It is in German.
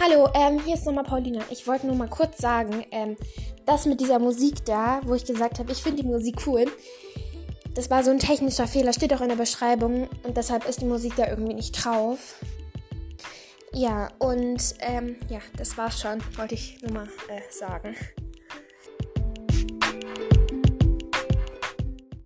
Hallo, ähm, hier ist nochmal Paulina. Ich wollte nur mal kurz sagen, ähm, das mit dieser Musik da, wo ich gesagt habe, ich finde die Musik cool, das war so ein technischer Fehler, steht auch in der Beschreibung und deshalb ist die Musik da irgendwie nicht drauf. Ja, und ähm, ja, das war's schon, wollte ich nur mal äh, sagen.